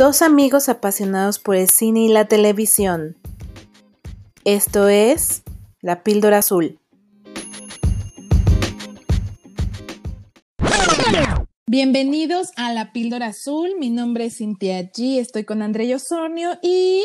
Dos amigos apasionados por el cine y la televisión. Esto es La Píldora Azul. Bienvenidos a La Píldora Azul. Mi nombre es Cintia G. Estoy con André Osornio y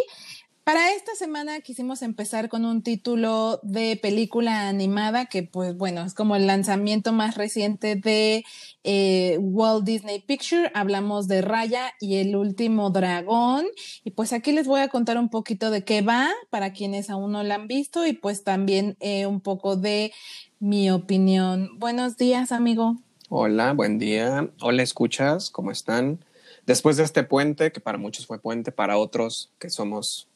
para esta semana quisimos empezar con un título de película animada que, pues bueno, es como el lanzamiento más reciente de eh, Walt Disney Picture. Hablamos de Raya y el último dragón. Y pues aquí les voy a contar un poquito de qué va para quienes aún no la han visto y pues también eh, un poco de mi opinión. Buenos días, amigo. Hola, buen día. Hola, escuchas, ¿cómo están? Después de este puente, que para muchos fue puente, para otros que somos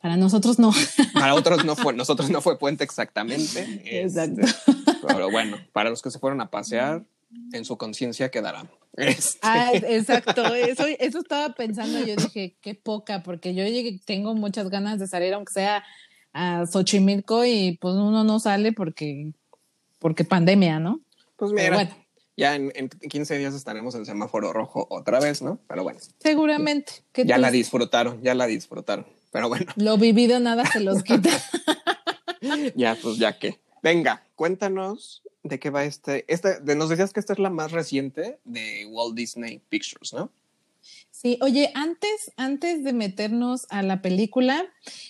para nosotros no. Para otros no fue, nosotros no fue puente exactamente. Exacto. Este, pero bueno, para los que se fueron a pasear, en su conciencia quedará. Este. Ah, exacto. Eso, eso estaba pensando. Yo dije, qué poca, porque yo tengo muchas ganas de salir, aunque sea a Xochimilco, y pues uno no sale porque, porque pandemia, ¿no? Pues mira, bueno. ya en, en, 15 días estaremos en semáforo rojo otra vez, ¿no? Pero bueno. Seguramente. Ya la disfrutaron, ya la disfrutaron. Pero bueno. Lo vivido nada se los quita. ya, pues ya que. Venga, cuéntanos de qué va este, este. De, nos decías que esta es la más reciente de Walt Disney Pictures, ¿no? Sí, oye, antes, antes de meternos a la película,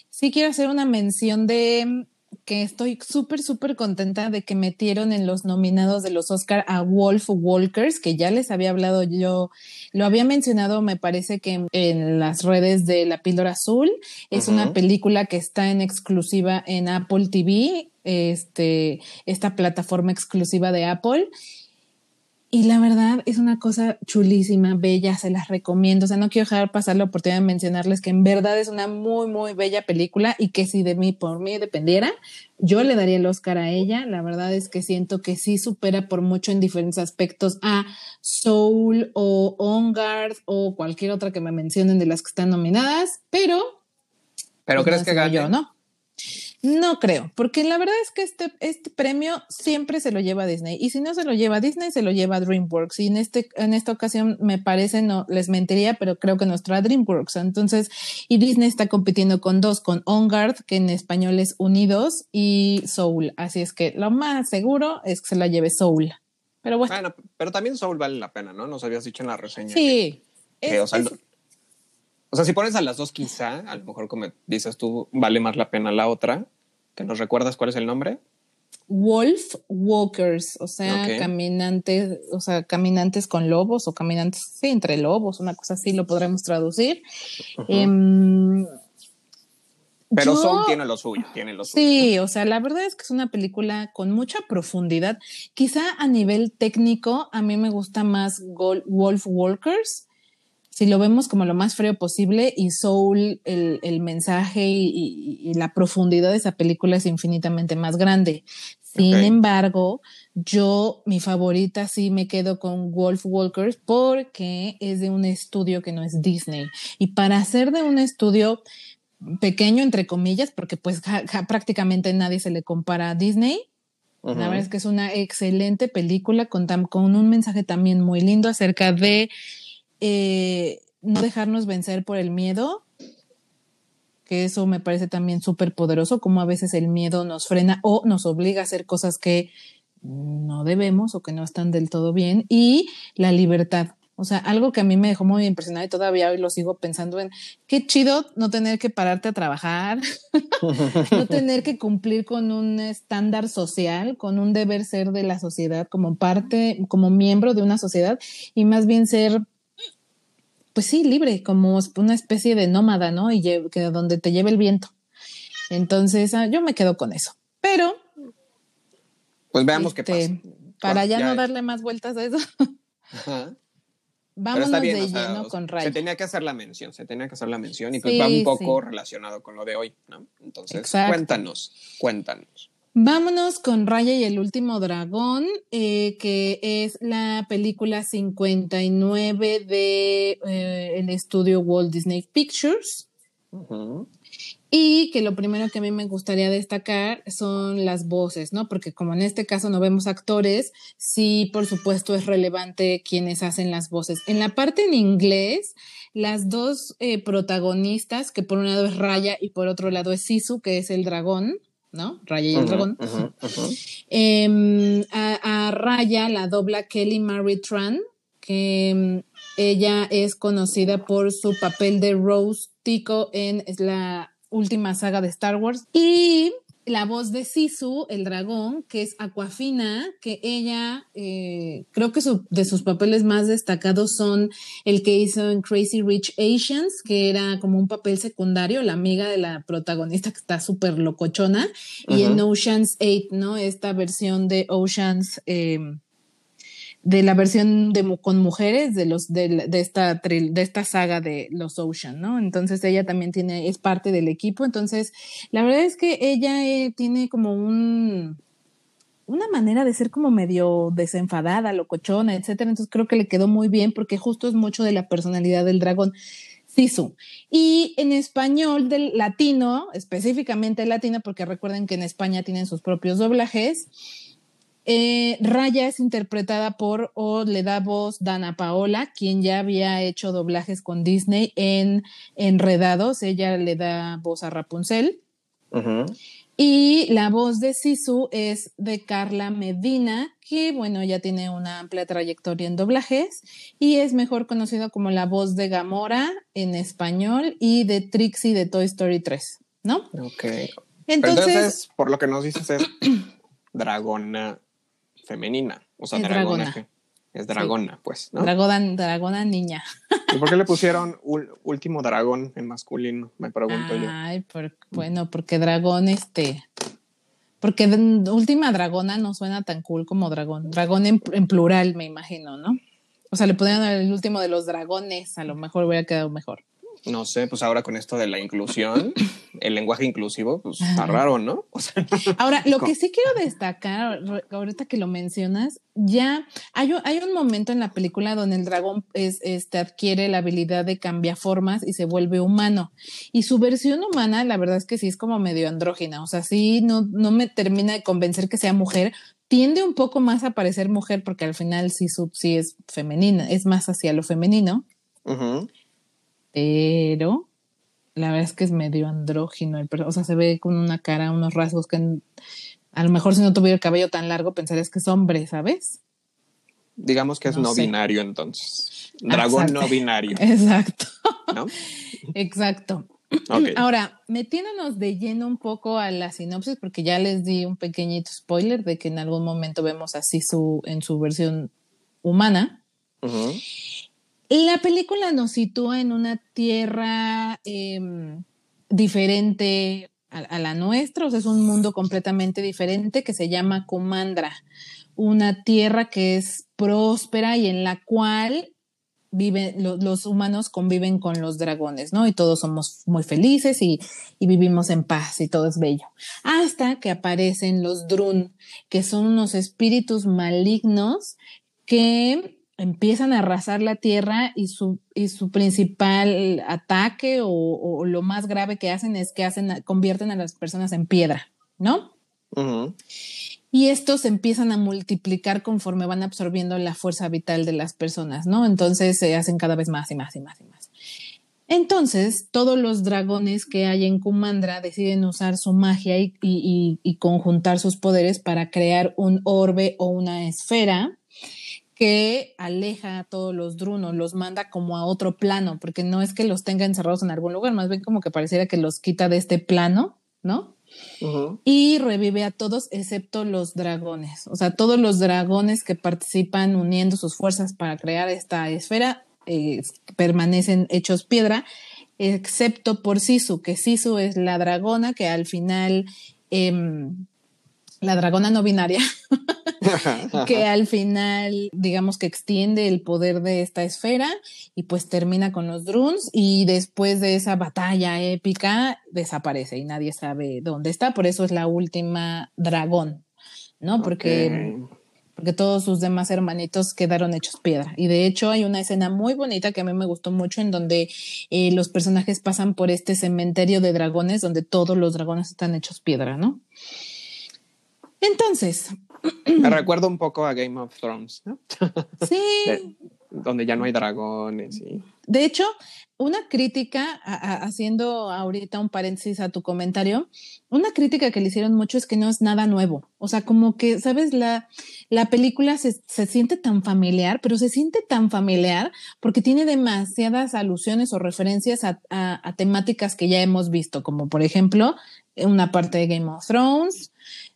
sí quiero hacer una mención de que estoy súper, súper contenta de que metieron en los nominados de los Oscar a Wolf Walkers, que ya les había hablado yo, lo había mencionado, me parece que en, las redes de La Píldora Azul. Es una película que está en exclusiva en Apple TV, este, esta plataforma exclusiva de Apple. Y la verdad es una cosa chulísima, bella, se las recomiendo. O sea, no quiero dejar pasar la oportunidad de mencionarles que en verdad es una muy, muy bella película y que si de mí, por mí dependiera, yo le daría el Oscar a ella. La verdad es que siento que sí supera por mucho en diferentes aspectos a Soul o On Guard o cualquier otra que me mencionen de las que están nominadas, pero... Pero pues crees que gane. Yo, ¿no? No creo, porque la verdad es que este, este premio siempre se lo lleva Disney y si no se lo lleva Disney, se lo lleva DreamWorks y en, este, en esta ocasión me parece, no les mentiría, pero creo que nuestra DreamWorks. Entonces, y Disney está compitiendo con dos, con On Guard, que en español es Unidos, y Soul. Así es que lo más seguro es que se la lleve Soul. Pero bueno. bueno pero también Soul vale la pena, ¿no? Nos habías dicho en la reseña. Sí. O sea, si pones a las dos, quizá, a lo mejor como dices tú, vale más la pena la otra. ¿Que nos recuerdas cuál es el nombre? Wolf Walkers, o sea, caminantes, o sea, caminantes con lobos o caminantes, sí, entre lobos, una cosa así lo podremos traducir. Em, Pero Soul tiene lo suyo, tiene lo suyo. Sí, o sea, la verdad es que es una película con mucha profundidad. Quizá a nivel técnico, a mí me gusta más Wolf Walkers si lo vemos como lo más frío posible y Soul, el, mensaje y, la profundidad de esa película es infinitamente más grande. Sin embargo, yo, mi favorita sí me quedo con Wolf Walkers porque es de un estudio que no es Disney. Y para ser de un estudio pequeño, entre comillas, porque pues prácticamente nadie se le compara a Disney, La verdad es que es una excelente película con, con un mensaje también muy lindo acerca de eh, no dejarnos vencer por el miedo, que eso me parece también súper poderoso, como a veces el miedo nos frena o nos obliga a hacer cosas que no debemos o que no están del todo bien, y la libertad. O sea, algo que a mí me dejó muy impresionada y todavía hoy lo sigo pensando en qué chido no tener que pararte a trabajar, no tener que cumplir con un estándar social, con un deber ser de la sociedad como parte, como miembro de una sociedad y más bien ser pues sí, libre, como una especie de nómada, ¿no? Y que donde te lleve el viento. Entonces, ah, yo me quedo con eso. Pero. Pues veamos qué este, pasa. Para ya, no darle más vueltas a eso. Ajá. Vámonos de lleno con Ray. Se tenía que hacer la mención, se tenía que hacer la mención y pues va un poco relacionado con lo de hoy, ¿no? Entonces, cuéntanos, cuéntanos. Vámonos con Raya y el último dragón, eh, que es la película 59 de eh, el estudio Walt Disney Pictures. Y que lo primero que a mí me gustaría destacar son las voces, ¿no? Porque como en este caso no vemos actores, sí, por supuesto, es relevante quienes hacen las voces. En la parte en inglés, las dos eh, protagonistas, que por un lado es Raya y por otro lado es Sisu, que es el dragón, ¿no? Raya y el dragón. Em, a, Raya la dobla Kelly Marie Tran, que em, ella es conocida por su papel de Rose Tico en la última saga de Star Wars. Y la voz de Sisu, el dragón, que es Aquafina, que ella, eh, creo que de sus papeles más destacados son el que hizo en Crazy Rich Asians, que era como un papel secundario, la amiga de la protagonista que está súper locochona, y en Oceans 8, ¿no? Esta versión de Oceans. Eh, de la versión de, con mujeres de los de, esta de esta saga de los Ocean, ¿no? Entonces ella también tiene es parte del equipo, entonces la verdad es que ella eh, tiene como un una manera de ser como medio desenfadada, locochona, etcétera. Entonces creo que le quedó muy bien porque justo es mucho de la personalidad del dragón. Sisu. Y en español del latino, específicamente latino, porque recuerden que en España tienen sus propios doblajes, eh, Raya es interpretada por o le da voz Dana Paola, quien ya había hecho doblajes con Disney en Enredados. Ella le da voz a Rapunzel. Y la voz de Sisu es de Carla Medina, que bueno, ya tiene una amplia trayectoria en doblajes y es mejor conocido como la voz de Gamora en español y de Trixie de Toy Story 3, ¿no? Ok. Entonces, por lo que nos dices es Dragona femenina, o sea, dragona. Es dragona, pues, ¿no? Dragona, dragona niña. ¿Y por qué le pusieron último dragón en masculino? Me pregunto yo. Ay, bueno, porque dragón, este. Porque última dragona no suena tan cool como dragón. Dragón en, plural, me imagino, ¿no? O sea, le podrían dar el último de los dragones, a lo mejor hubiera quedado mejor no sé, pues ahora con esto de la inclusión, el lenguaje inclusivo, pues está raro, ¿no? ahora, lo que sí quiero destacar, ahorita que lo mencionas, ya hay, hay un momento en la película donde el dragón es, este, adquiere la habilidad de cambiar formas y se vuelve humano. Y su versión humana, la verdad es que sí es como medio andrógina, o sea, sí no, no me termina de convencer que sea mujer, tiende un poco más a parecer mujer porque al final sí, sí es femenina, es más hacia lo femenino pero la verdad es que es medio andrógino, el, o sea, se ve con una cara, unos rasgos que a lo mejor si no tuviera el cabello tan largo pensarías que es hombre, ¿sabes? Digamos que es no, binario entonces. Dragón no binario. Exacto. ¿No? Exacto. Ahora, metiéndonos de lleno un poco a la sinopsis, porque ya les di un pequeñito spoiler de que en algún momento vemos así su, en su versión humana. La película nos sitúa en una tierra em, diferente a, la nuestra, o sea, es un mundo completamente diferente que se llama Comandra, una tierra que es próspera y en la cual viven, los humanos conviven con los dragones, ¿no? Y todos somos muy felices y, y, vivimos en paz y todo es bello. Hasta que aparecen los Drun, que son unos espíritus malignos que empiezan a arrasar la tierra y su, y su principal ataque o, lo más grave que hacen es que hacen, convierten a las personas en piedra, ¿no? Y estos empiezan a multiplicar conforme van absorbiendo la fuerza vital de las personas, ¿no? Entonces se hacen cada vez más y más y más y más. Entonces, todos los dragones que hay en Kumandra deciden usar su magia y, y conjuntar sus poderes para crear un orbe o una esfera que aleja a todos los drunos, los manda como a otro plano, porque no es que los tenga encerrados en algún lugar, más bien como que pareciera que los quita de este plano, ¿no? Y revive a todos excepto los dragones. O sea, todos los dragones que participan uniendo sus fuerzas para crear esta esfera eh, permanecen hechos piedra, excepto por Sisu, que Sisu es la dragona que al final em, la dragona no binaria, que al final, digamos que extiende el poder de esta esfera y pues termina con los drones y después de esa batalla épica desaparece y nadie sabe dónde está, por eso es la última dragón, ¿no? Porque, porque todos sus demás hermanitos quedaron hechos piedra. Y de hecho hay una escena muy bonita que a mí me gustó mucho en donde eh, los personajes pasan por este cementerio de dragones donde todos los dragones están hechos piedra, ¿no? Entonces. Me recuerdo un poco a Game of Thrones, ¿no? Sí. donde ya no hay dragones. Y... De hecho, una crítica, haciendo ahorita un paréntesis a tu comentario, una crítica que le hicieron mucho es que no es nada nuevo. O sea, como que, ¿sabes? La, la película se, se, siente tan familiar, pero se siente tan familiar porque tiene demasiadas alusiones o referencias a, a, temáticas que ya hemos visto, como por ejemplo, una parte de Game of Thrones.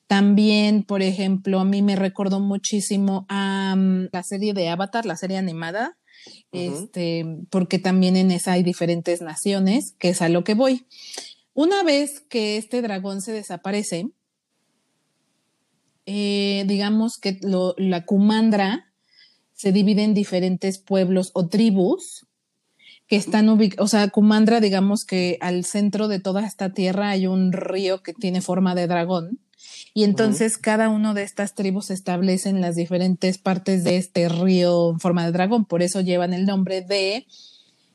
También, por ejemplo, a mí me recordó muchísimo a mm, la serie de Avatar, la serie animada este, porque también en esa hay diferentes naciones, que es a lo que voy. Una vez que este dragón se desaparece, eh, digamos que la Kumandra se divide en diferentes pueblos o tribus que están ubicados, o sea, Kumandra, digamos que al centro de toda esta tierra hay un río que tiene forma de dragón y entonces cada uno de estas tribus se establece en las diferentes partes de este río en forma de dragón. Por eso llevan el nombre de,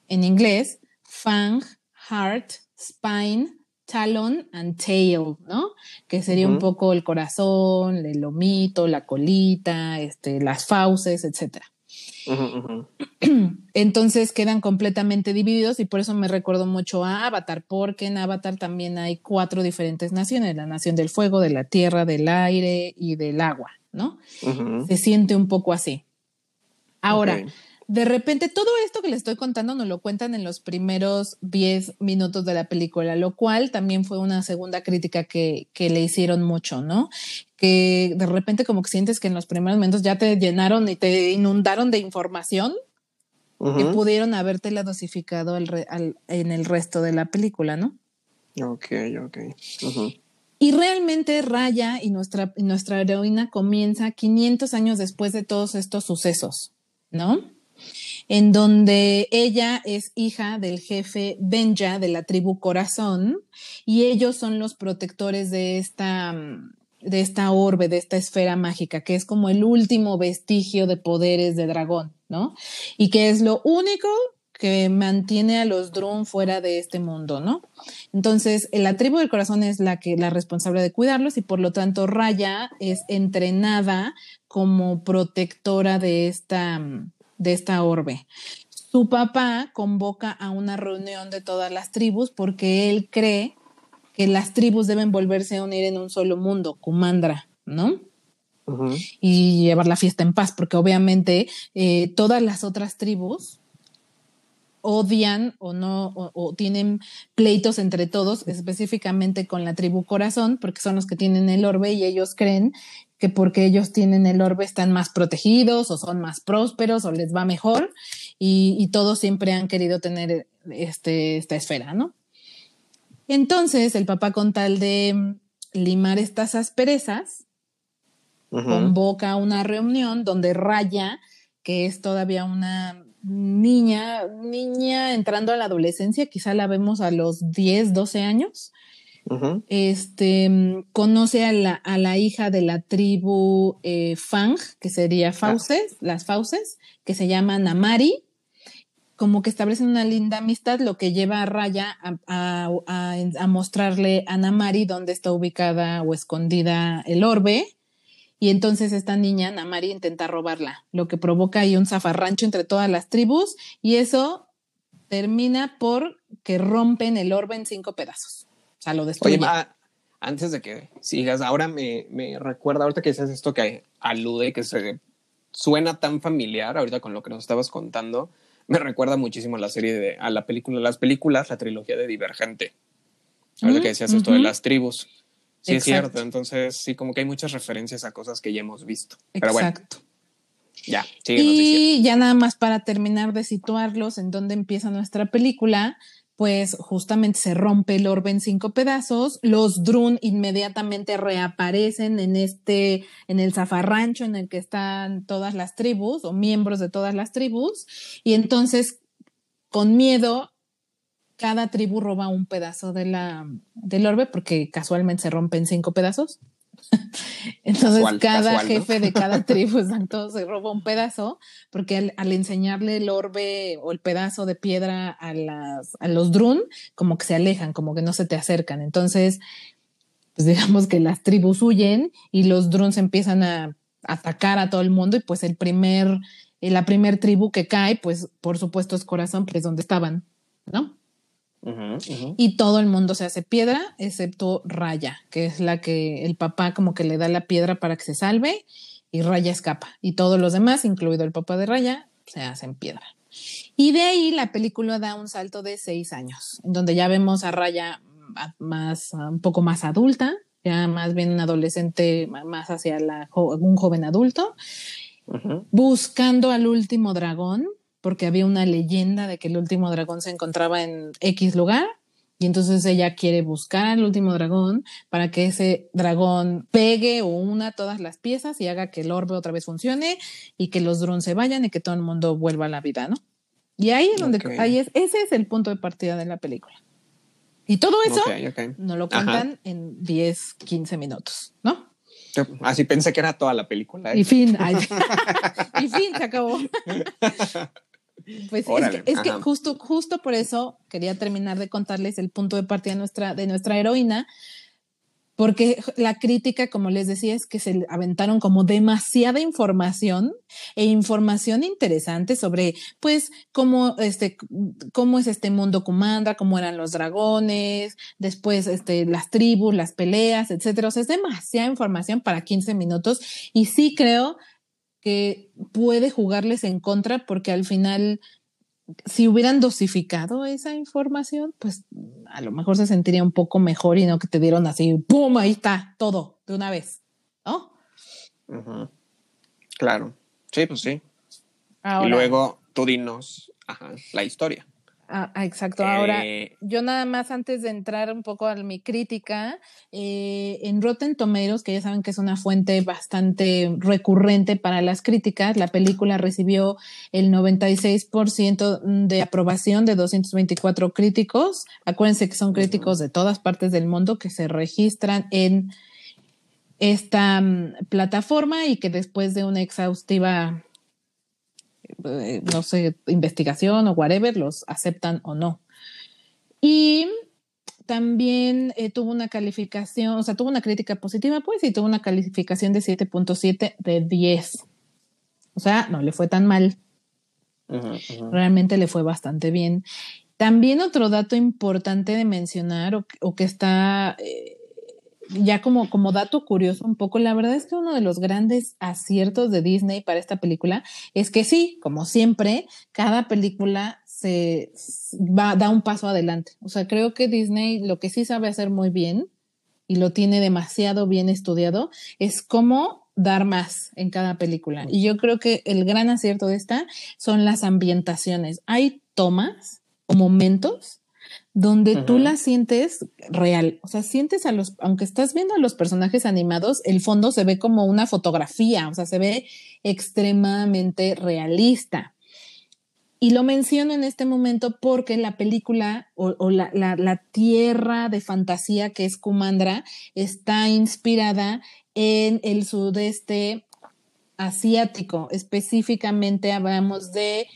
en inglés, Fang, Heart, Spine, Talon and Tail, ¿no? Que sería un poco el corazón, el lomito, la colita, este, las fauces, etcétera. Entonces quedan completamente divididos y por eso me recuerdo mucho a Avatar, porque en Avatar también hay cuatro diferentes naciones, la nación del fuego, de la tierra, del aire y del agua, ¿no? Se siente un poco así. Ahora, de repente todo esto que le estoy contando nos lo cuentan en los primeros 10 minutos de la película, lo cual también fue una segunda crítica que, le hicieron mucho, ¿no? Que de repente como que sientes que en los primeros momentos ya te llenaron y te inundaron de información que pudieron habértela dosificado en el resto de la película, ¿no? Ok, ok. Y realmente Raya y nuestra, y nuestra heroína comienza 500 años después de todos estos sucesos, ¿no? En donde ella es hija del jefe Benja de la tribu Corazón y ellos son los protectores de esta, de esta orbe, de esta esfera mágica, que es como el último vestigio de poderes de dragón, ¿no? Y que es lo único que mantiene a los Drun fuera de este mundo, ¿no? Entonces, la tribu del corazón es la que la responsable de cuidarlos y por lo tanto Raya es entrenada como protectora de esta de esta orbe. Su papá convoca a una reunión de todas las tribus porque él cree que las tribus deben volverse a unir en un solo mundo, Kumandra, ¿no? Y llevar la fiesta en paz, porque obviamente eh, todas las otras tribus odian o no, o, tienen pleitos entre todos, específicamente con la tribu corazón, porque son los que tienen el orbe y ellos creen que porque ellos tienen el orbe están más protegidos o son más prósperos o les va mejor y, todos siempre han querido tener este, esta esfera, ¿no? Entonces el papá con tal de limar estas asperezas, convoca una reunión donde Raya, que es todavía una niña, niña entrando a la adolescencia, quizá la vemos a los 10, 12 años, este, mm, conoce a la, a la, hija de la tribu eh, Fang, que sería Fauces, las Fauces, que se llama Namari, como que establecen una linda amistad, lo que lleva a Raya a, a, mostrarle a Namari dónde está ubicada o escondida el orbe. Y entonces esta niña, Namari, intenta robarla, lo que provoca ahí un zafarrancho entre todas las tribus y eso termina por que rompen el orbe en cinco pedazos. O sea, lo destruye. Oye, antes de que sigas, ahora me, me recuerda, ahorita que dices esto que alude, que se suena tan familiar, ahorita con lo que nos estabas contando, me recuerda muchísimo a la serie de, a la película, las películas, la trilogía de Divergente. Ahorita que decías esto de las tribus. Sí, es cierto. Entonces, sí, como que hay muchas referencias a cosas que ya hemos visto. Pero Exacto. ya, Y ya nada más para terminar de situarlos en dónde empieza nuestra película, pues justamente se rompe el orbe en cinco pedazos, los Drun inmediatamente reaparecen en este, en el zafarrancho en el que están todas las tribus o miembros de todas las tribus, y entonces con miedo cada tribu roba un pedazo de la, del orbe porque casualmente se rompe en cinco pedazos. Entonces cada jefe de cada tribu exacto, se roba un pedazo, porque al, enseñarle el orbe o el pedazo de piedra a, las, a los drun, como que se alejan, como que no se te acercan. Entonces, pues digamos que las tribus huyen y los druns empiezan a atacar a todo el mundo y pues el primer, la primer tribu que cae, pues por supuesto es Corazón, que es donde estaban, ¿no? Y todo el mundo se hace piedra, excepto Raya, que es la que el papá como que le da la piedra para que se salve y Raya escapa. Y todos los demás, incluido el papá de Raya, se hacen piedra. Y de ahí la película da un salto de seis años, en donde ya vemos a Raya más, un poco más adulta, ya más bien un adolescente, más hacia la, un joven adulto, buscando al último dragón, porque había una leyenda de que el último dragón se encontraba en X lugar. Y entonces ella quiere buscar al último dragón para que ese dragón pegue o una todas las piezas y haga que el orbe otra vez funcione y que los drones se vayan y que todo el mundo vuelva a la vida, ¿no? Y ahí es donde, ahí es, ese es el punto de partida de la película. Y todo eso no lo cuentan en 10, 15 minutos, ¿no? Así pensé que era toda la película. ¿eh? Y fin, y fin, se acabó. Pues es que, justo, justo por eso quería terminar de contarles el punto de partida de nuestra, de nuestra heroína, porque la crítica, como les decía, es que se aventaron como demasiada información e información interesante sobre, pues, cómo, este, cómo es este mundo Kumandra, cómo eran los dragones, después, este, las tribus, las peleas, etcétera. O sea, es demasiada información para 15 minutos y sí creo que puede jugarles en contra porque al final si hubieran dosificado esa información, pues a lo mejor se sentiría un poco mejor y no que te dieron así, ¡pum! Ahí está, todo, de una vez, ¿no? Claro, sí, pues sí. y luego tú dinos la historia. Ah, ah, exacto. Ahora, eh, yo nada más antes de entrar un poco a mi crítica, eh, en Rotten Tomatoes, que ya saben que es una fuente bastante recurrente para las críticas, la película recibió el 96% de aprobación de 224 críticos. Acuérdense que son críticos de todas partes del mundo que se registran en esta mm, plataforma y que después de una exhaustiva no sé, investigación o whatever, los aceptan o no. Y también eh, tuvo una calificación, o sea, tuvo una crítica positiva, pues, y tuvo una calificación de 7.7 de 10. O sea, no le fue tan mal. Realmente le fue bastante bien. También otro dato importante de mencionar o, que está eh, ya como, como dato curioso un poco, la verdad es que uno de los grandes aciertos de Disney para esta película es que sí, como siempre, cada película se va, da un paso adelante. O sea, creo que Disney lo que sí sabe hacer muy bien y lo tiene demasiado bien estudiado es cómo dar más en cada película. Y yo creo que el gran acierto de esta son las ambientaciones. Hay tomas o momentos donde tú la sientes real. O sea, sientes a los, aunque estás viendo a los personajes animados, el fondo se ve como una fotografía, o sea, se ve extremadamente realista. Y lo menciono en este momento porque la película o, la, la, tierra de fantasía que es Kumandra está inspirada en el sudeste asiático. Específicamente hablamos de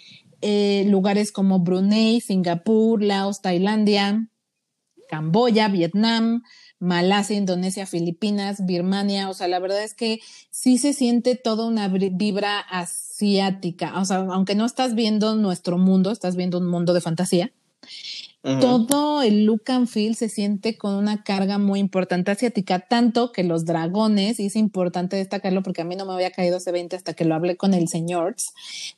eh, lugares como Brunei, Singapur, Laos, Tailandia, Camboya, Vietnam, Malasia, Indonesia, Filipinas, Birmania, o sea, la verdad es que sí se siente toda una vibra asiática, o sea, aunque no estás viendo nuestro mundo, estás viendo un mundo de fantasía, todo el look and feel se siente con una carga muy importante asiática, tanto que los dragones, y es importante destacarlo porque a mí no me había caído ese 20 hasta que lo hablé con el señor,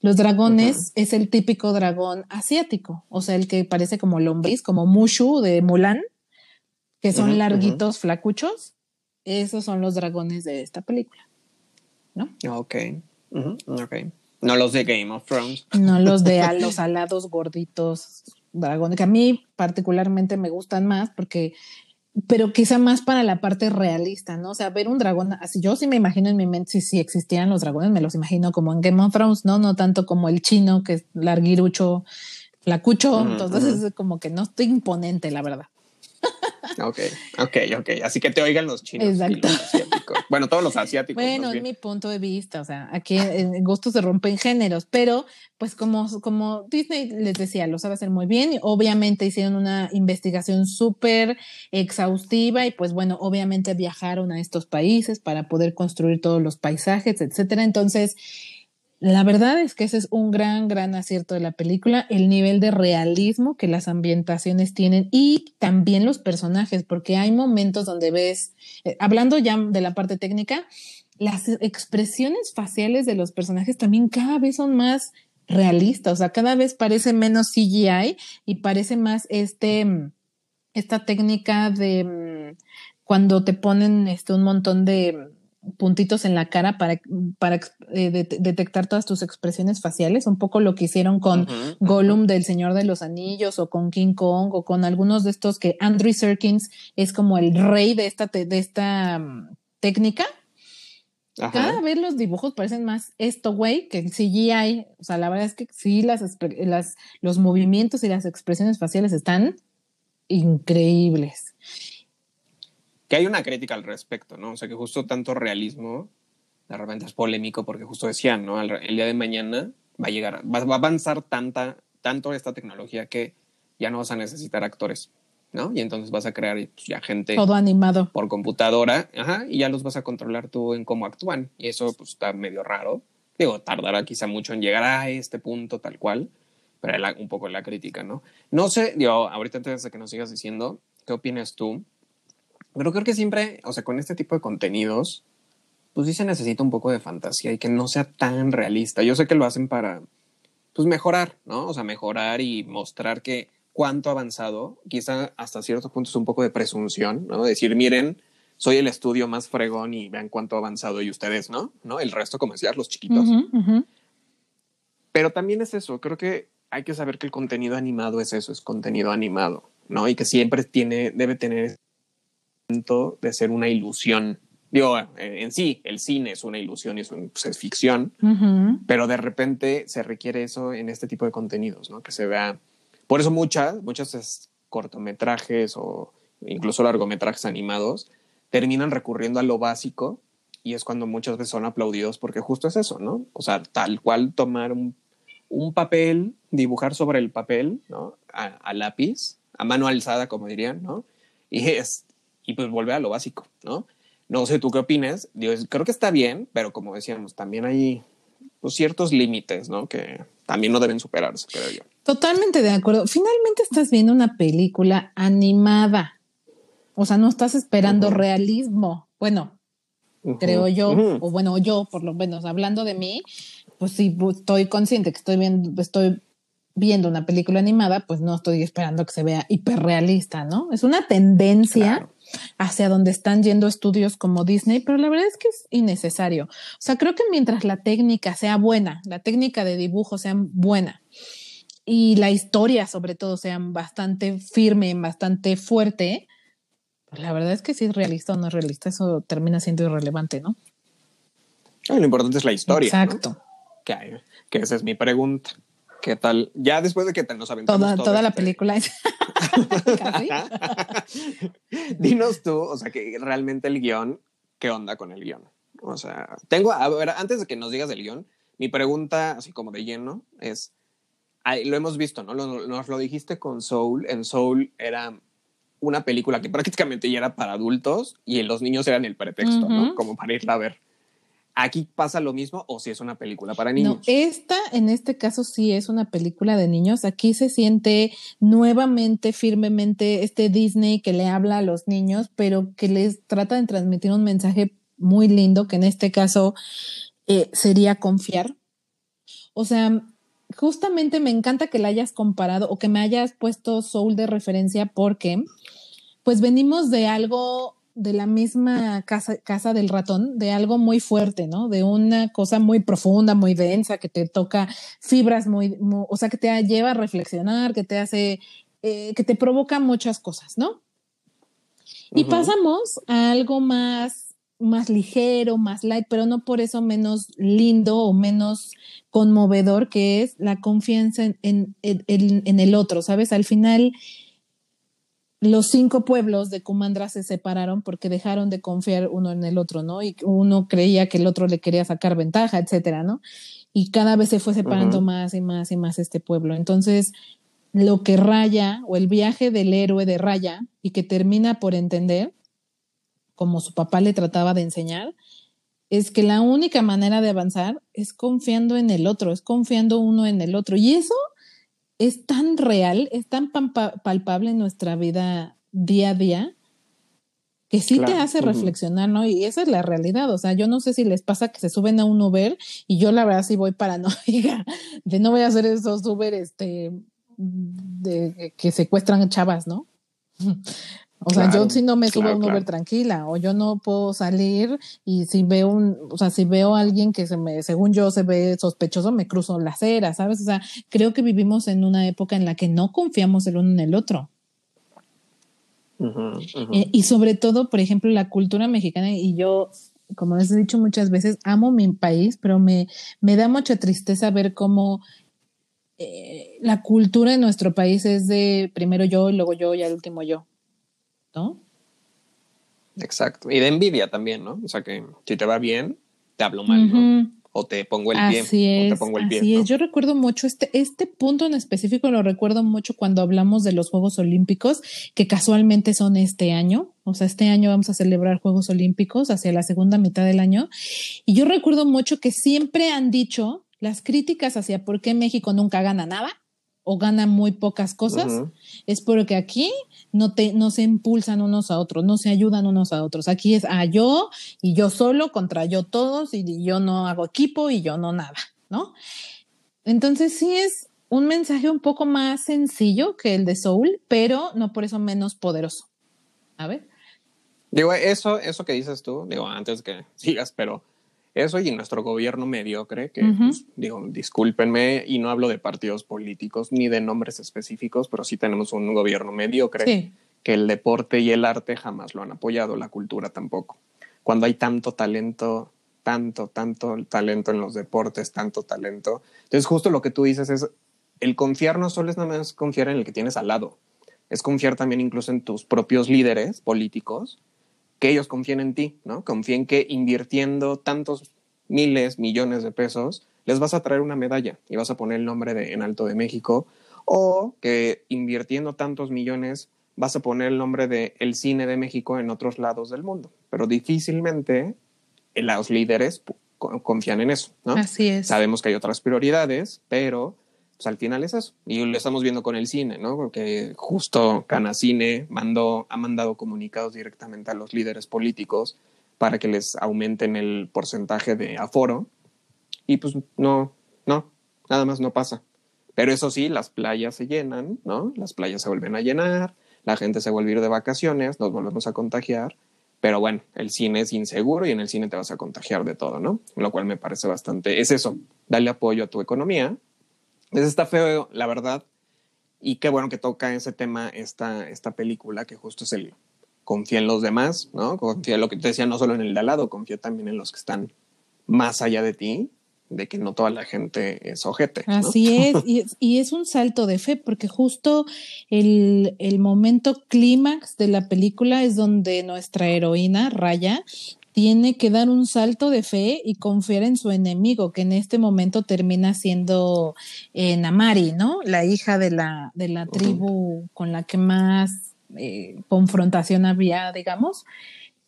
los dragones es el típico dragón asiático, o sea, el que parece como lombriz, como Mushu de Mulan, que son larguitos, flacuchos, esos son los dragones de esta película, ¿no? Ok, ok. No los de Game of Thrones. No los de a los alados gorditos dragones, que a mí particularmente me gustan más porque, pero quizá más para la parte realista, ¿no? O sea, ver un dragón, así yo sí me imagino en mi mente, si, si existieran los dragones, me los imagino como en Game of Thrones, ¿no? No tanto como el chino, que es larguirucho, flacucho, entonces es como que no estoy imponente, la verdad. Ok, ok, ok. Así que te oigan los chinos Exacto. y los asiáticos. Bueno, todos los asiáticos. Bueno, es mi punto de vista. O sea, aquí en gusto se rompen géneros, pero pues como, como Disney les decía, lo sabe hacer muy bien. obviamente hicieron una investigación súper exhaustiva y pues bueno, obviamente viajaron a estos países para poder construir todos los paisajes, etcétera. Entonces, la verdad es que ese es un gran, gran acierto de la película, el nivel de realismo que las ambientaciones tienen y también los personajes, porque hay momentos donde ves, eh, hablando ya de la parte técnica, las expresiones faciales de los personajes también cada vez son más realistas, o sea, cada vez parece menos CGI y parece más este, esta técnica de mm, cuando te ponen este, un montón de puntitos en la cara para, para eh, detectar todas tus expresiones faciales, un poco lo que hicieron con Gollum del Señor de los Anillos o con King Kong o con algunos de estos que Andrew Serkins es como el rey de esta, de esta mm, técnica. Cada vez los dibujos parecen más esto, güey, que el CGI. O sea, la verdad es que sí, las, las, los movimientos y las expresiones faciales están increíbles que hay una crítica al respecto, ¿no? O sea, que justo tanto realismo de repente es polémico porque justo decían, ¿no? El, día de mañana va a llegar, va, a avanzar tanta, tanto esta tecnología que ya no vas a necesitar actores, ¿no? Y entonces vas a crear pues, ya gente. Todo animado. Por computadora, ajá, y ya los vas a controlar tú en cómo actúan. Y eso, pues, está medio raro. Digo, tardará quizá mucho en llegar a este punto tal cual, pero un poco la crítica, ¿no? No sé, digo, ahorita antes de que nos sigas diciendo, ¿qué opinas tú pero creo que siempre, o sea, con este tipo de contenidos, pues sí se necesita un poco de fantasía y que no sea tan realista. Yo sé que lo hacen para, pues mejorar, ¿no? O sea, mejorar y mostrar que cuánto ha avanzado, quizá hasta cierto punto es un poco de presunción, ¿no? Decir, miren, soy el estudio más fregón y vean cuánto ha avanzado y ustedes, ¿no? ¿No? El resto, como decías, los chiquitos. Pero también es eso, creo que hay que saber que el contenido animado es eso, es contenido animado, ¿no? Y que siempre tiene, debe tener de ser una ilusión. Digo, en sí, el cine es una ilusión y es, pues, ficción, pero de repente se requiere eso en este tipo de contenidos, ¿no? Que se vea. Por eso muchas, muchos cortometrajes o incluso largometrajes animados terminan recurriendo a lo básico y es cuando muchas veces son aplaudidos porque justo es eso, ¿no? O sea, tal cual tomar un, papel, dibujar sobre el papel, ¿no? A, a, lápiz, a mano alzada, como dirían, ¿no? Y es y pues vuelve a lo básico, ¿no? No sé tú qué opinas, creo que está bien, pero como decíamos, también hay pues, ciertos límites, ¿no? Que también no deben superarse, creo yo. Totalmente de acuerdo. Finalmente estás viendo una película animada. O sea, no estás esperando realismo. Bueno, creo yo, o bueno, yo por lo menos hablando de mí, pues sí estoy consciente que estoy viendo, estoy viendo una película animada, pues no estoy esperando que se vea hiperrealista, ¿no? Es una tendencia hacia donde están yendo estudios como Disney, pero la verdad es que es innecesario. O sea, creo que mientras la técnica sea buena, la técnica de dibujo sea buena y la historia sobre todo sea bastante firme, bastante fuerte, pues la verdad es que si es realista o no es realista, eso termina siendo irrelevante, ¿no? lo importante es la historia. Exacto. Que, que esa es mi pregunta. ¿Qué tal? Ya después de que te nos aventamos toda, toda la este película es Dinos tú, o sea, que realmente el guion, ¿qué onda con el guion? O sea, tengo, a ver, antes de que nos digas el guion, mi pregunta, así como de lleno, es, lo hemos visto, ¿no? nos lo dijiste con Soul. En Soul era una película que prácticamente ya era para adultos y los niños eran el pretexto, ¿no? Como para irla a ver. ¿Aquí pasa lo mismo o si es una película para niños? No, esta en este caso sí es una película de niños. Aquí se siente nuevamente, firmemente este Disney que le habla a los niños, pero que les trata de transmitir un mensaje muy lindo, que en este caso eh, sería confiar. O sea, justamente me encanta que la hayas comparado o que me hayas puesto Soul de referencia porque pues venimos de algo de la misma casa, casa del ratón, de algo muy fuerte, ¿no? De una cosa muy profunda, muy densa, que te toca fibras muy, o sea, que te lleva a reflexionar, que te hace, eh, que te provoca muchas cosas, ¿no? Y pasamos a algo más, más ligero, más light, pero no por eso menos lindo o menos conmovedor, que es la confianza en, en, en el otro, ¿sabes? Al final, los cinco pueblos de Kumandra se separaron porque dejaron de confiar uno en el otro, ¿no? Y uno creía que el otro le quería sacar ventaja, etcétera, ¿no? Y cada vez se fue separando más y más y más este pueblo. Entonces, lo que Raya o el viaje del héroe de Raya y que termina por entender, como su papá le trataba de enseñar, es que la única manera de avanzar es confiando en el otro, es confiando uno en el otro. Y eso es tan real, es tan palpable en nuestra vida día a día, que sí te hace reflexionar, ¿no? Y esa es la realidad. O sea, yo no sé si les pasa que se suben a un Uber y yo la verdad sí voy paranoica de no voy a hacer esos Uber este, de, que secuestran chavas, ¿no? O sea, yo si no me subo a un Uber tranquila, o yo no puedo salir y si veo un, o sea, si veo a alguien que se me, según yo se ve sospechoso, me cruzo la acera, ¿sabes? O sea, creo que vivimos en una época en la que no confiamos el uno en el otro. Eh, y sobre todo, por ejemplo, la cultura mexicana, y yo, como les he dicho muchas veces, amo mi país, pero me, me da mucha tristeza ver cómo eh, la cultura en nuestro país es de primero yo, luego yo y al último yo. ¿No? Exacto. Y de envidia también, ¿no? O sea que si te va bien, te hablo mal, ¿no? O te pongo el pie. Así es, o te pongo el pie, así es. Yo recuerdo mucho este, este punto en específico, lo recuerdo mucho cuando hablamos de los Juegos Olímpicos, que casualmente son este año. O sea, este año vamos a celebrar Juegos Olímpicos hacia la segunda mitad del año. Y yo recuerdo mucho que siempre han dicho las críticas hacia por qué México nunca gana nada o gana muy pocas cosas, es porque aquí no, te, no se impulsan unos a otros, no se ayudan unos a otros. Aquí es a yo y yo solo contra yo todos y yo no hago equipo y yo no nada, ¿no? Entonces sí es un mensaje un poco más sencillo que el de Soul, pero no por eso menos poderoso. A ver. Digo, eso, eso que dices tú, digo, antes que sigas, pero eso y nuestro gobierno mediocre, que pues, digo, discúlpenme, y no hablo de partidos políticos ni de nombres específicos, pero sí tenemos un gobierno mediocre que el deporte y el arte jamás lo han apoyado, la cultura tampoco. Cuando hay tanto talento, tanto, tanto talento en los deportes, tanto talento. Entonces, justo lo que tú dices es, el confiar no solo es nada más confiar en el que tienes al lado, es confiar también incluso en tus propios líderes políticos que ellos confíen en ti, ¿no? Confíen que invirtiendo tantos miles, millones de pesos, les vas a traer una medalla y vas a poner el nombre de en alto de México, o que invirtiendo tantos millones vas a poner el nombre de el cine de México en otros lados del mundo. Pero difícilmente los líderes confían en eso, ¿no? Así es. Sabemos que hay otras prioridades, pero pues al final es eso. Y lo estamos viendo con el cine, ¿no? Porque justo Canacine mandó, ha mandado comunicados directamente a los líderes políticos para que les aumenten el porcentaje de aforo. Y pues no, no, nada más no pasa. Pero eso sí, las playas se llenan, ¿no? Las playas se vuelven a llenar, la gente se vuelve a ir de vacaciones, nos volvemos a contagiar. Pero bueno, el cine es inseguro y en el cine te vas a contagiar de todo, ¿no? Lo cual me parece bastante, es eso, darle apoyo a tu economía, entonces está feo, la verdad. Y qué bueno que toca ese tema esta, esta película, que justo es el confía en los demás, ¿no? Confía en lo que te decía, no solo en el de al lado, confía también en los que están más allá de ti, de que no toda la gente es ojete. Así es, y, es, un salto de fe, porque justo el, el momento clímax de la película es donde nuestra heroína, Raya, tiene que dar un salto de fe y confiar en su enemigo, que en este momento termina siendo eh, Namari, ¿no? La hija de la, de la tribu con la que más eh, confrontación había, digamos.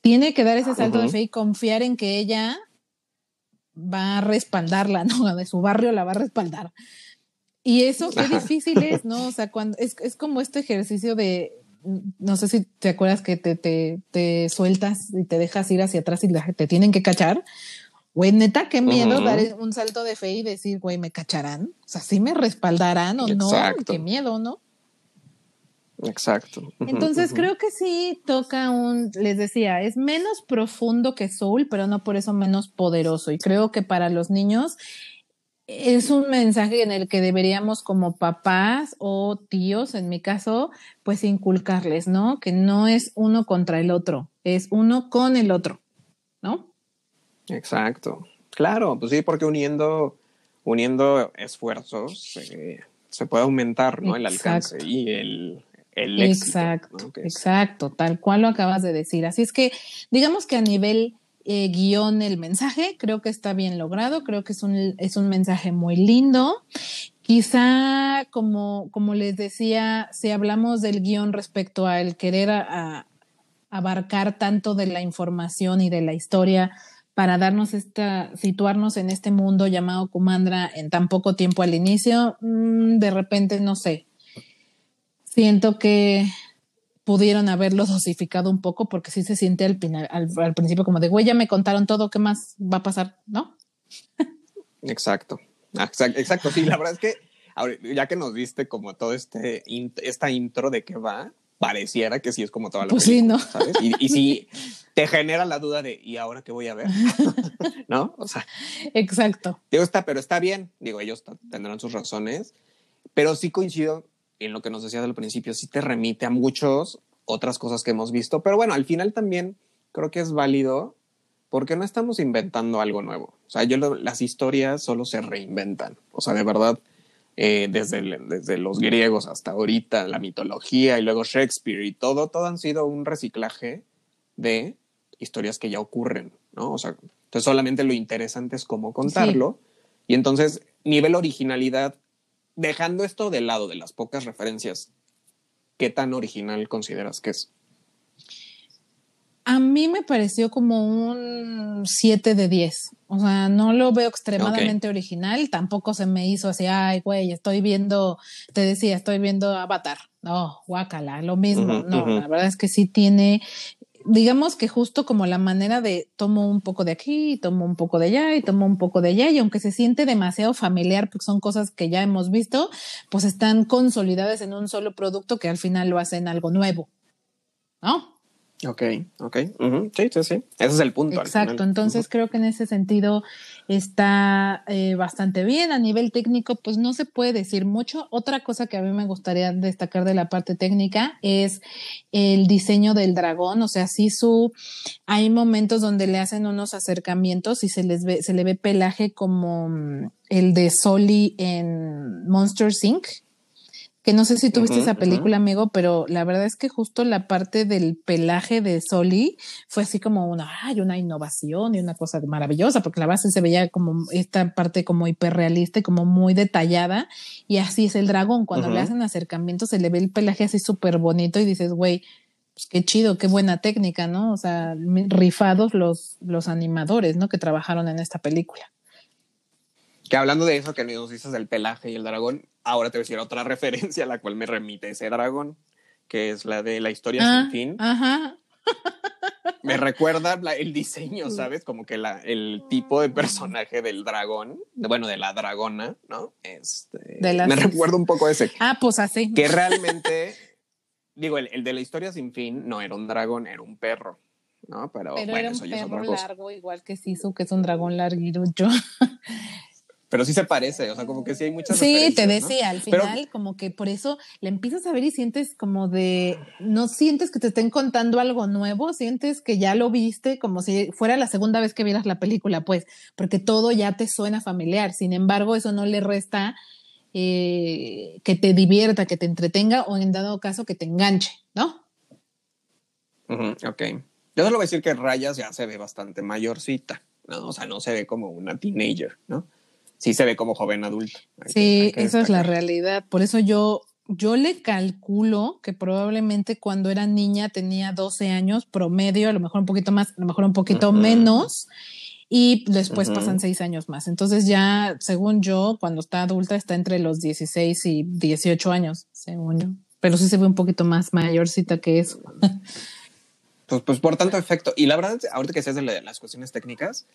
Tiene que dar ese salto de fe y confiar en que ella va a respaldarla, ¿no? De su barrio la va a respaldar. Y eso qué difícil es, ¿no? O sea, cuando es, es como este ejercicio de no sé si te acuerdas que te, te, te, sueltas y te dejas ir hacia atrás y te tienen que cachar. Güey, neta, qué miedo dar un salto de fe y decir, güey, me cacharán. O sea, sí me respaldarán o no. Qué miedo, ¿no? Exacto. Entonces creo que sí toca un, les decía, es menos profundo que Soul, pero no por eso menos poderoso. Y creo que para los niños es un mensaje en el que deberíamos como papás o tíos, en mi caso, pues inculcarles, ¿no? Que no es uno contra el otro, es uno con el otro, ¿no? Exacto. Claro, pues sí, porque uniendo, uniendo esfuerzos se puede aumentar, ¿no? El alcance y el, el éxito. Exacto, exacto, tal cual lo acabas de decir. Así es que, digamos que a nivel eh, guion, el mensaje, creo que está bien logrado, creo que es un, es un mensaje muy lindo. Quizá, como, como les decía, si hablamos del guion respecto al querer abarcar tanto de la información y de la historia, para darnos esta, situarnos en este mundo llamado Kumandra en tan poco tiempo al inicio, mm, de repente no sé. Siento que pudieron haberlo dosificado un poco porque sí se siente al, al, principio como de, güey, ya me contaron todo, ¿qué más va a pasar? ¿No? Exacto. Exacto, exacto. Sí, la verdad es que ya que nos diste como todo este, esta intro de qué va, pareciera que sí es como toda la pues sí, ¿no? Y, y si te genera la duda de, ¿y ahora qué voy a ver? ¿No? O sea. Exacto. Digo, está, pero está bien. Digo, ellos tendrán sus razones, pero sí coincido en lo que nos decías al principio, sí te remite a muchos otras cosas que hemos visto, pero bueno, al final también creo que es válido porque no estamos inventando algo nuevo. O sea, yo las historias solo se reinventan. O sea, de verdad, eh, desde, desde los griegos hasta ahorita, la mitología y luego Shakespeare y todo, todo han sido un reciclaje de historias que ya ocurren, ¿no? O sea, entonces solamente lo interesante es cómo contarlo. Y entonces, nivel originalidad, dejando esto de lado de las pocas referencias, ¿qué tan original consideras que es? A mí me pareció como un 7 de 10. O sea, no lo veo extremadamente original. Tampoco se me hizo así, ay, güey, estoy viendo, te decía, estoy viendo Avatar. No, guácala, lo mismo. no, la verdad es que sí tiene, digamos que justo como la manera de tomo un poco de aquí, tomo un poco de allá y tomo un poco de allá. Y aunque se siente demasiado familiar, porque son cosas que ya hemos visto, pues están consolidadas en un solo producto que al final lo hacen algo nuevo. ¿No? Ok, ok. Sí, sí, sí. Ese es el punto. Exacto. Entonces creo que en ese sentido está eh, bastante bien. A nivel técnico, pues no se puede decir mucho. Otra cosa que a mí me gustaría destacar de la parte técnica es el diseño del dragón. O sea, sí su hay momentos donde le hacen unos acercamientos y se les ve, se le ve pelaje como mm, el de Soli en Monster Inc que no sé si tuviste esa película, amigo, pero la verdad es que justo la parte del pelaje de Soli fue así como una, ay, una innovación y una cosa maravillosa, porque la base se veía como esta parte como hiperrealista y como muy detallada, y así es el dragón, cuando le hacen acercamiento se le ve el pelaje así súper bonito y dices, güey, pues qué chido, qué buena técnica, ¿no? O sea, rifados los, los animadores, ¿no? Que trabajaron en esta película. Que hablando de eso que nos dices del pelaje y el dragón, ahora te voy a decir otra referencia a la cual me remite ese dragón, que es la de la historia sin ah, fin. Ajá. Me recuerda el diseño, ¿sabes? Como que la, el tipo de personaje del dragón, bueno, de la dragona, ¿no? Este, Me recuerda un poco ese. Ah, pues así. Que realmente, digo, el, de la historia sin fin no era un dragón, era un perro. ¿no? Pero, bueno, era un perro largo, igual que Sisu, que es un dragón larguirucho. Pero sí se parece, o sea, como que sí hay muchas Sí, te decía, al final como que por eso le empiezas a ver y sientes como de, no sientes que te estén contando algo nuevo, sientes que ya lo viste como si fuera la segunda vez que vieras la película, pues, porque todo ya te suena familiar, sin embargo, eso no le resta eh, que te divierta, que te entretenga o en dado caso que te enganche, ¿no? ok. Yo solo voy a decir que Rayas ya se ve bastante mayorcita, ¿no? O sea, no se ve como una teenager, ¿no? Sí se ve como joven adulto. sí, esa es la realidad. Por eso yo, yo le calculo que probablemente cuando era niña tenía 12 años promedio, a lo mejor un poquito más, a lo mejor un poquito menos. Y después pasan seis años más. Entonces ya, según yo, cuando está adulta está entre los 16 y 18 años, según yo. Pero sí se ve un poquito más mayorcita que eso. Pues, pues por tanto efecto. Y la verdad, ahorita que seas de las cuestiones técnicas,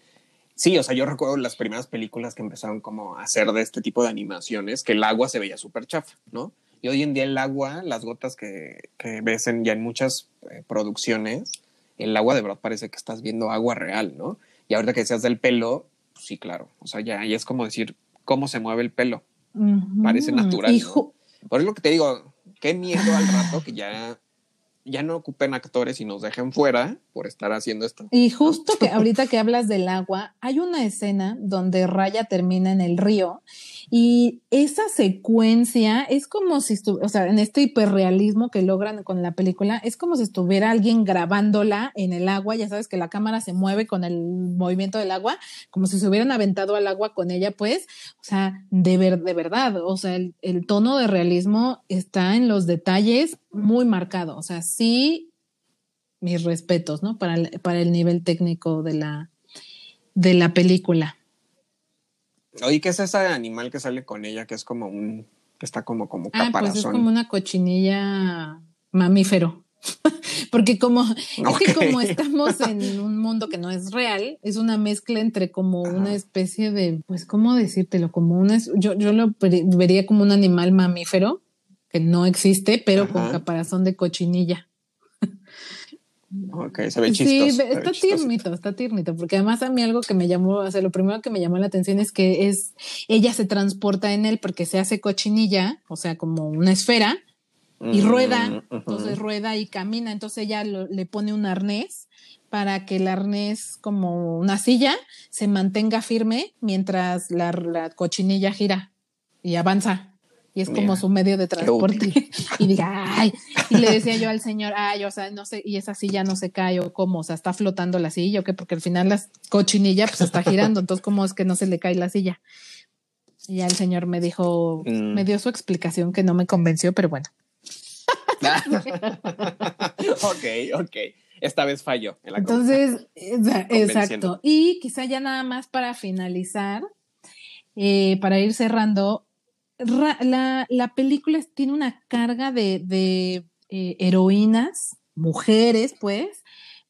Sí, o sea, yo recuerdo las primeras películas que empezaron como a hacer de este tipo de animaciones, que el agua se veía súper chafa, ¿no? Y hoy en día el agua, las gotas que, que ves en, ya en muchas eh, producciones, el agua de verdad parece que estás viendo agua real, ¿no? Y ahorita que decías del pelo, pues sí, claro. O sea, ya, es como decir cómo se mueve el pelo. Parece natural. Por eso lo que te digo, qué miedo al rato que ya, ya no ocupen actores y nos dejen fuera por estar haciendo esto. Y justo que ahorita que hablas del agua, hay una escena donde Raya termina en el río y esa secuencia es como si estuviera, o sea, en este hiperrealismo que logran con la película, es como si estuviera alguien grabándola en el agua, ya sabes que la cámara se mueve con el movimiento del agua, como si se hubieran aventado al agua con ella, pues, o sea, de, ver, de verdad, o sea, el, el tono de realismo está en los detalles muy marcado, o sea, sí mis respetos, ¿no? Para el, para el nivel técnico de la, de la película. Oye, ¿qué es ese animal que sale con ella? Que es como un, que está como, como ah, caparazón. Pues es como una cochinilla mamífero. Porque como, es que como estamos en un mundo que no es real, es una mezcla entre como una especie de, pues, ¿cómo decírtelo? Como una, yo, yo lo vería como un animal mamífero que no existe, pero con caparazón de cochinilla. Ok, se ve chistoso. Sí, está tiernito, está tiernito, porque además a mí algo que me llamó, o sea, lo primero que me llamó la atención es que es, ella se transporta en él porque se hace cochinilla, o sea, como una esfera, y mm, rueda, entonces rueda y camina, entonces ella le pone un arnés para que el arnés, como una silla, se mantenga firme mientras la, la cochinilla gira y avanza y es como su medio de transporte. y diga, ay, y le decía yo al señor, ay, o sea, no sé, y esa silla no se cae o cómo, o sea, está flotando la silla o qué, porque al final la cochinilla pues está girando, entonces cómo es que no se le cae la silla. Y ya el señor me dijo, mm. me dio su explicación que no me convenció, pero bueno. ok, ok. Esta vez falló. En la Entonces, exacto. Y quizá ya nada más para finalizar, eh, para ir cerrando, la, la, película tiene una carga de, de eh, heroínas, mujeres, pues,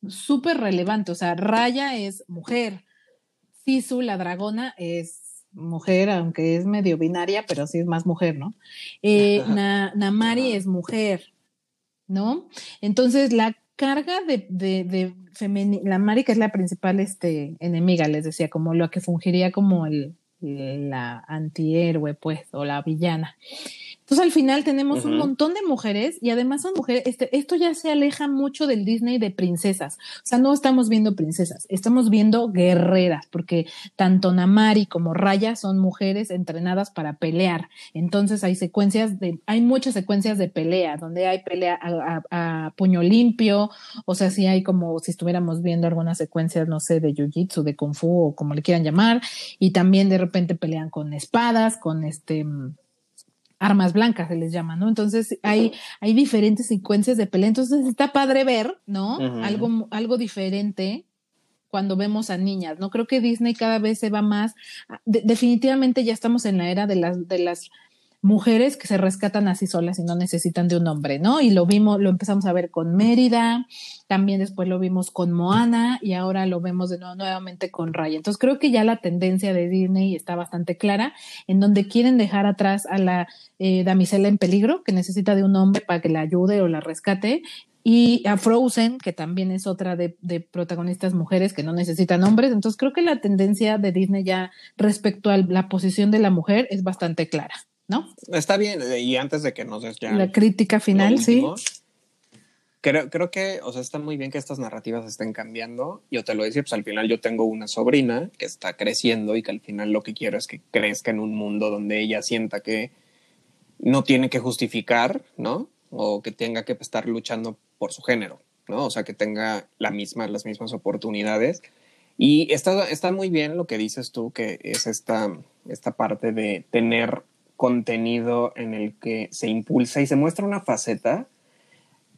súper relevante. O sea, Raya es mujer. Sisu, la dragona, es mujer, aunque es medio binaria, pero sí es más mujer, ¿no? Eh, Namari es mujer, ¿no? Entonces, la carga de, de, de la Mari, que es la principal este, enemiga, les decía, como lo que fungiría como el, la antihéroe, pues, o la villana. Entonces al final tenemos un montón de mujeres y además son mujeres, este, esto ya se aleja mucho del Disney de princesas, o sea, no estamos viendo princesas, estamos viendo guerreras, porque tanto Namari como Raya son mujeres entrenadas para pelear, entonces hay secuencias de, hay muchas secuencias de pelea, donde hay pelea a, puño limpio, o sea, si hay como si estuviéramos viendo algunas secuencias, no sé, de Jiu-Jitsu, de Kung Fu o como le quieran llamar, y también de repente pelean con espadas, con este armas blancas se les llama, ¿no? Entonces hay, hay diferentes secuencias de pelea. Entonces está padre ver, ¿no? algo, algo diferente cuando vemos a niñas, ¿no? Creo que Disney cada vez se va más, definitivamente ya estamos en la era de las, de las mujeres que se rescatan así solas y no necesitan de un hombre, ¿no? Y lo vimos, lo empezamos a ver con Mérida, también después lo vimos con Moana y ahora lo vemos de nuevo nuevamente con Raya. Entonces creo que ya la tendencia de Disney está bastante clara, en donde quieren dejar atrás a la eh, damisela en peligro, que necesita de un hombre para que la ayude o la rescate, y a Frozen, que también es otra de, de, protagonistas mujeres que no necesitan hombres. Entonces creo que la tendencia de Disney ya respecto a la posición de la mujer es bastante clara. ¿No? Está bien, eh, y antes de que nos des ya... La crítica final, sí. Creo, creo que, o sea, está muy bien que estas narrativas estén cambiando. Yo te lo decía, pues al final yo tengo una sobrina que está creciendo y que al final lo que quiero es que crezca en un mundo donde ella sienta que no tiene que justificar, ¿no? O que tenga que estar luchando por su género, ¿no? O sea, que tenga la misma, las mismas oportunidades. Y está, está muy bien lo que dices tú, que es esta, esta parte de tener contenido en el que se impulsa y se muestra una faceta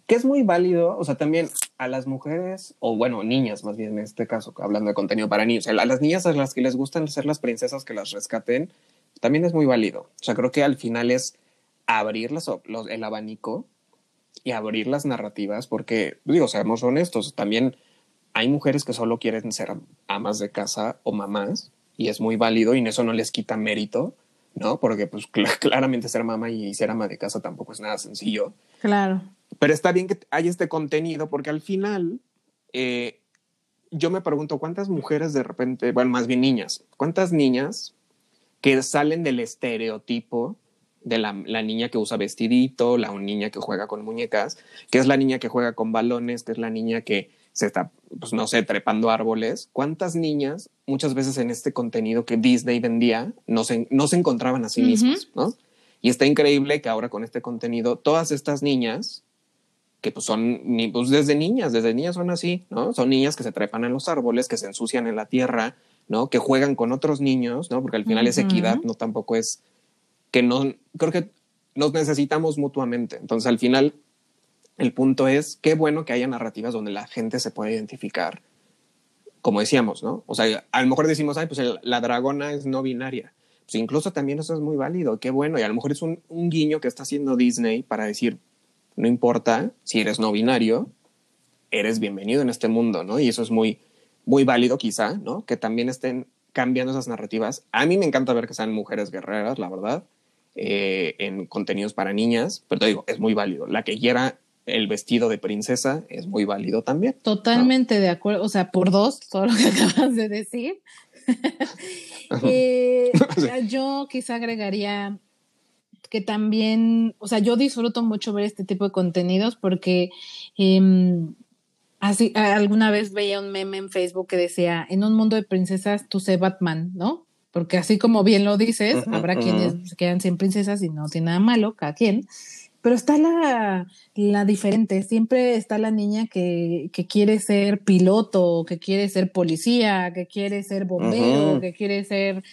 que es muy válido, o sea, también a las mujeres, o bueno, niñas más bien en este caso, hablando de contenido para niños, a las niñas a las que les gustan ser las princesas que las rescaten, también es muy válido. O sea, creo que al final es abrir los, el abanico y abrir las narrativas, porque, digo, seamos honestos, también hay mujeres que solo quieren ser amas de casa o mamás, y es muy válido y eso no les quita mérito, ¿no? Porque pues claramente ser mamá y ser ama de casa tampoco es nada sencillo. Claro. Pero está bien que haya este contenido porque al final eh, yo me pregunto cuántas mujeres de repente, bueno, más bien niñas, cuántas niñas que salen del estereotipo de la, la, niña que usa vestidito, la niña que juega con muñecas, que es la niña que juega con balones, que es la niña que se está, pues no sé, trepando árboles. ¿Cuántas niñas muchas veces en este contenido que Disney vendía no se, no se encontraban a sí mismas, ¿no? Y está increíble que ahora con este contenido, todas estas niñas, que pues son, pues desde niñas, desde niñas son así, ¿no? Son niñas que se trepan en los árboles, que se ensucian en la tierra, ¿no? Que juegan con otros niños, ¿no? Porque al final es equidad, no tampoco es que no, creo que nos necesitamos mutuamente. Entonces al final el punto es, qué bueno que haya narrativas donde la gente se pueda identificar, como decíamos, ¿no? O sea, a lo mejor decimos, ay, pues la dragona es no binaria. Pues incluso también eso es muy válido, qué bueno. Y a lo mejor es un, un guiño que está haciendo Disney para decir, no importa si eres no binario, eres bienvenido en este mundo, ¿no? Y eso es muy, muy válido quizá, ¿no? Que también estén cambiando esas narrativas. A mí me encanta ver que sean mujeres guerreras, la verdad, eh, en contenidos para niñas, pero te digo, es muy válido. La que quiera el vestido de princesa es muy válido también. Totalmente de acuerdo, o sea, por dos, todo lo que acabas de decir. Eh, yo quizá agregaría que también, o sea, yo disfruto mucho ver este tipo de contenidos porque em, así alguna vez veía un meme en Facebook que decía, en un mundo de princesas tú sé Batman, ¿no? Porque así como bien lo dices, habrá quienes se quedan sin princesas y no tiene nada malo, cada quien pero está la, la diferente, siempre está la niña que, que, quiere ser piloto, que quiere ser policía, que quiere ser bombero, que quiere ser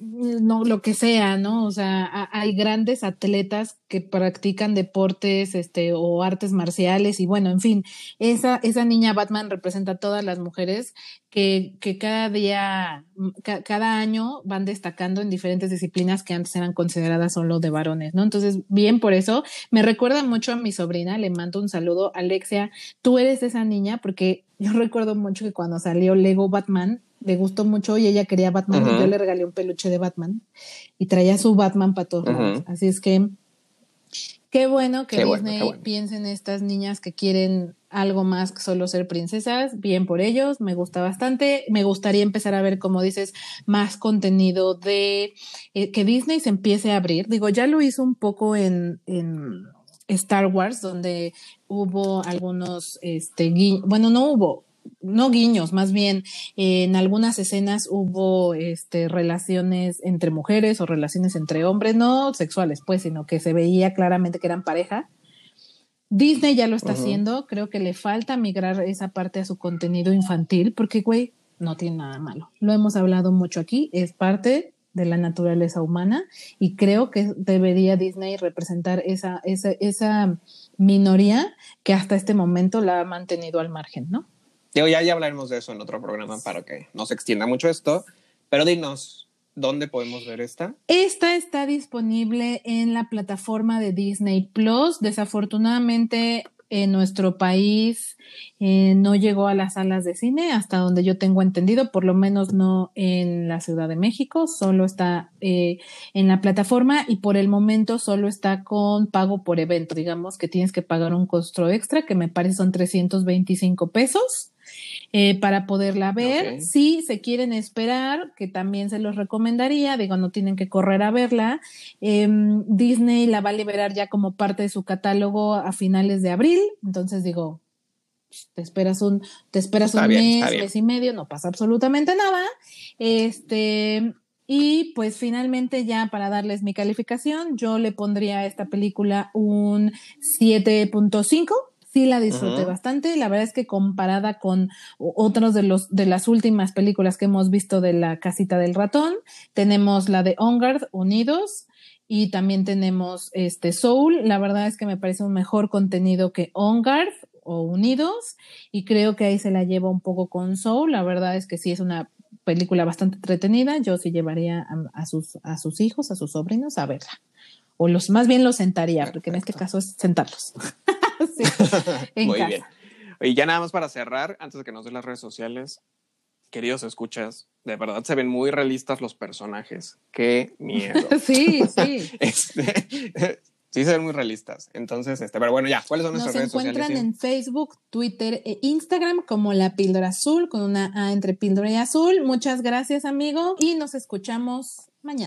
no lo que sea, ¿no? O sea, hay grandes atletas que practican deportes este, o artes marciales y bueno, en fin, esa, esa niña Batman representa a todas las mujeres que, que cada día, cada año van destacando en diferentes disciplinas que antes eran consideradas solo de varones, ¿no? Entonces, bien por eso, me recuerda mucho a mi sobrina, le mando un saludo, Alexia, tú eres esa niña porque yo recuerdo mucho que cuando salió Lego Batman, le gustó mucho y ella quería Batman y yo le regalé un peluche de Batman y traía su Batman para todos lados. Así es que qué bueno que Disney piense en estas niñas que quieren algo más que solo ser princesas. Bien por ellos, me gusta bastante. Me gustaría empezar a ver, como dices, más contenido de eh, que Disney se empiece a abrir. Digo, ya lo hizo un poco en, en Star Wars, donde hubo algunos, este, bueno, no hubo, no guiños, más bien en algunas escenas hubo este, relaciones entre mujeres o relaciones entre hombres, no sexuales, pues, sino que se veía claramente que eran pareja. Disney ya lo está haciendo, creo que le falta migrar esa parte a su contenido infantil, porque, güey, no tiene nada malo. Lo hemos hablado mucho aquí, es parte de la naturaleza humana y creo que debería Disney representar esa, esa, esa minoría que hasta este momento la ha mantenido al margen, ¿no? Ya, ya hablaremos de eso en otro programa para que no se extienda mucho esto, pero dinos, ¿dónde podemos ver esta? Esta está disponible en la plataforma de Disney Plus. Desafortunadamente, en nuestro país eh, no llegó a las salas de cine, hasta donde yo tengo entendido, por lo menos no en la Ciudad de México, solo está eh, en la plataforma y por el momento solo está con pago por evento, digamos que tienes que pagar un costo extra que me parece son 325 pesos eh, para poderla ver. Si se quieren esperar, que también se los recomendaría, digo, no tienen que correr a verla. Em, Disney la va a liberar ya como parte de su catálogo a finales de abril, entonces digo, te esperas un, te esperas un mes, mes y medio, no pasa absolutamente nada. Este, y pues finalmente ya para darles mi calificación, yo le pondría a esta película un 7.5 sí la disfruté bastante. La verdad es que comparada con otros de los de las últimas películas que hemos visto de la casita del ratón, tenemos la de Ongard Unidos y también tenemos este Soul. La verdad es que me parece un mejor contenido que Ongard o Unidos y creo que ahí se la lleva un poco con Soul. La verdad es que sí es una película bastante entretenida. Yo sí llevaría a, sus a sus hijos, a sus sobrinos a verla. O los más bien los sentaría, porque en este caso es sentarlos. Muy bien. Y ya nada más para cerrar, antes de que nos den las redes sociales, queridos escuchas, de verdad se ven muy realistas los personajes. Qué miedo. sí, sí. Este, sí se ven muy realistas. Entonces, este, pero bueno, ya, ¿cuáles son nuestras redes sociales? Nos encuentran en Facebook, Twitter e Instagram como La Píldora Azul, con una A entre píldora y azul. Muchas gracias, amigo, y nos escuchamos mañana.